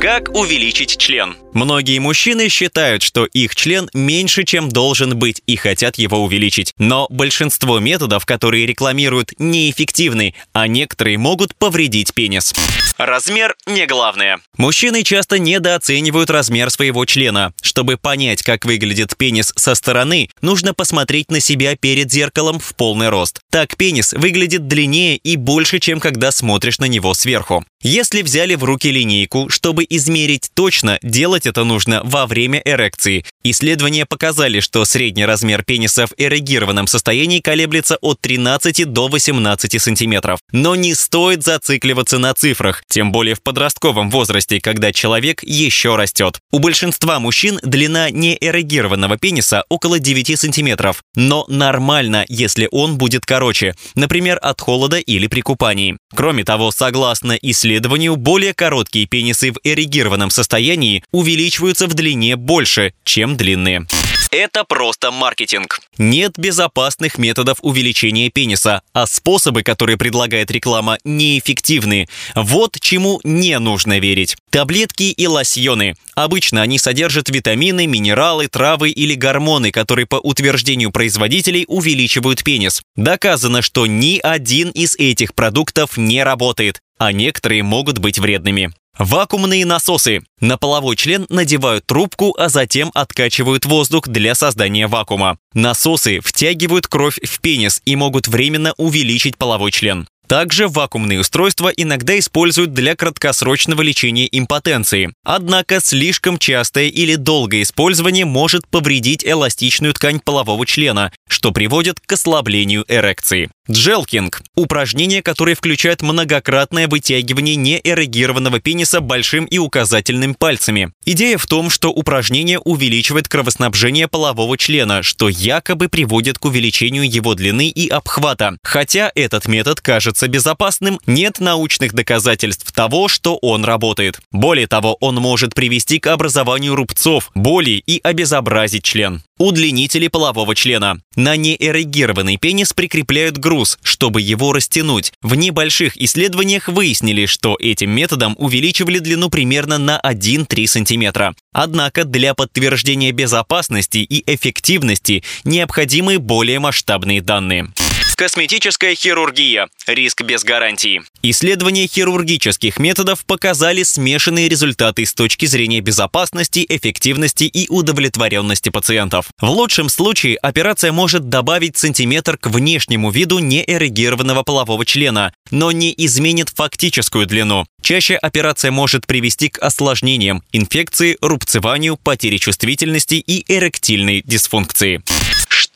Как увеличить член? Многие мужчины считают, что их член меньше, чем должен быть, и хотят его увеличить. Но большинство методов, которые рекламируют, неэффективны, а некоторые могут повредить пенис. Размер не главное. Мужчины часто недооценивают размер своего члена. Чтобы понять, как выглядит пенис со стороны, нужно посмотреть на себя перед зеркалом в полный рост. Так пенис выглядит длиннее и больше, чем когда смотришь на него сверху. Если взяли в руки линейку, чтобы измерить точно, делать это нужно во время эрекции. Исследования показали, что средний размер пениса в эрегированном состоянии колеблется от 13 до 18 сантиметров. Но не стоит зацикливаться на цифрах, тем более в подростковом возрасте, когда человек еще растет. У большинства мужчин длина неэрегированного пениса около 9 сантиметров, но нормально, если он будет короче, например, от холода или при купании. Кроме того, согласно исследованию, более короткие пенисы в эрегированном состоянии увеличиваются в длине больше, чем длинные. Это просто маркетинг. Нет безопасных методов увеличения пениса, а способы, которые предлагает реклама, неэффективны. Вот чему не нужно верить. Таблетки и лосьоны. Обычно они содержат витамины, минералы, травы или гормоны, которые по утверждению производителей увеличивают пенис. Доказано, что ни один из этих продуктов не работает, а некоторые могут быть вредными. Вакуумные насосы. На половой член надевают трубку, а затем откачивают воздух для создания вакуума. Насосы втягивают кровь в пенис и могут временно увеличить половой член. Также вакуумные устройства иногда используют для краткосрочного лечения импотенции. Однако слишком частое или долгое использование может повредить эластичную ткань полового члена, что приводит к ослаблению эрекции. Джелкинг – упражнение, которое включает многократное вытягивание неэрегированного пениса большим и указательным пальцами. Идея в том, что упражнение увеличивает кровоснабжение полового члена, что якобы приводит к увеличению его длины и обхвата. Хотя этот метод кажется безопасным, нет научных доказательств того, что он работает. Более того, он может привести к образованию рубцов, боли и обезобразить член. Удлинители полового члена. На неэрегированный пенис прикрепляют груз, чтобы его растянуть. В небольших исследованиях выяснили, что этим методом увеличивали длину примерно на 1-3 см. Однако для подтверждения безопасности и эффективности необходимы более масштабные данные. Косметическая хирургия. Риск без гарантии. Исследования хирургических методов показали смешанные результаты с точки зрения безопасности, эффективности и удовлетворенности пациентов. В лучшем случае операция может добавить сантиметр к внешнему виду неэрегированного полового члена, но не изменит фактическую длину. Чаще операция может привести к осложнениям, инфекции, рубцеванию, потере чувствительности и эректильной дисфункции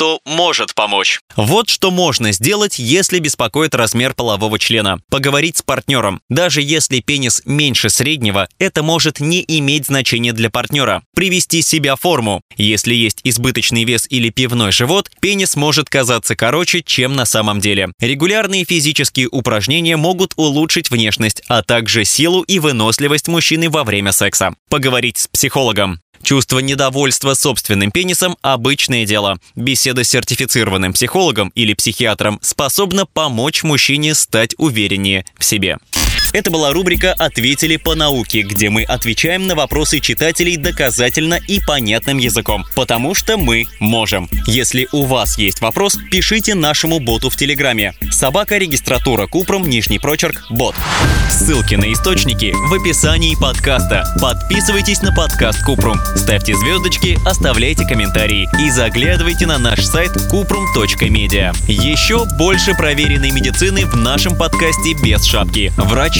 что может помочь. Вот что можно сделать, если беспокоит размер полового члена. Поговорить с партнером. Даже если пенис меньше среднего, это может не иметь значения для партнера. Привести себя в форму. Если есть избыточный вес или пивной живот, пенис может казаться короче, чем на самом деле. Регулярные физические упражнения могут улучшить внешность, а также силу и выносливость мужчины во время секса. Поговорить с психологом. Чувство недовольства собственным пенисом – обычное дело. Беседа с сертифицированным психологом или психиатром способна помочь мужчине стать увереннее в себе. Это была рубрика «Ответили по науке», где мы отвечаем на вопросы читателей доказательно и понятным языком, потому что мы можем. Если у вас есть вопрос, пишите нашему боту в Телеграме. Собака регистратура Купром, нижний прочерк, бот. Ссылки на источники в описании подкаста. Подписывайтесь на подкаст Купрум, ставьте звездочки, оставляйте комментарии и заглядывайте на наш сайт kuprum.media. Еще больше проверенной медицины в нашем подкасте без шапки. Врач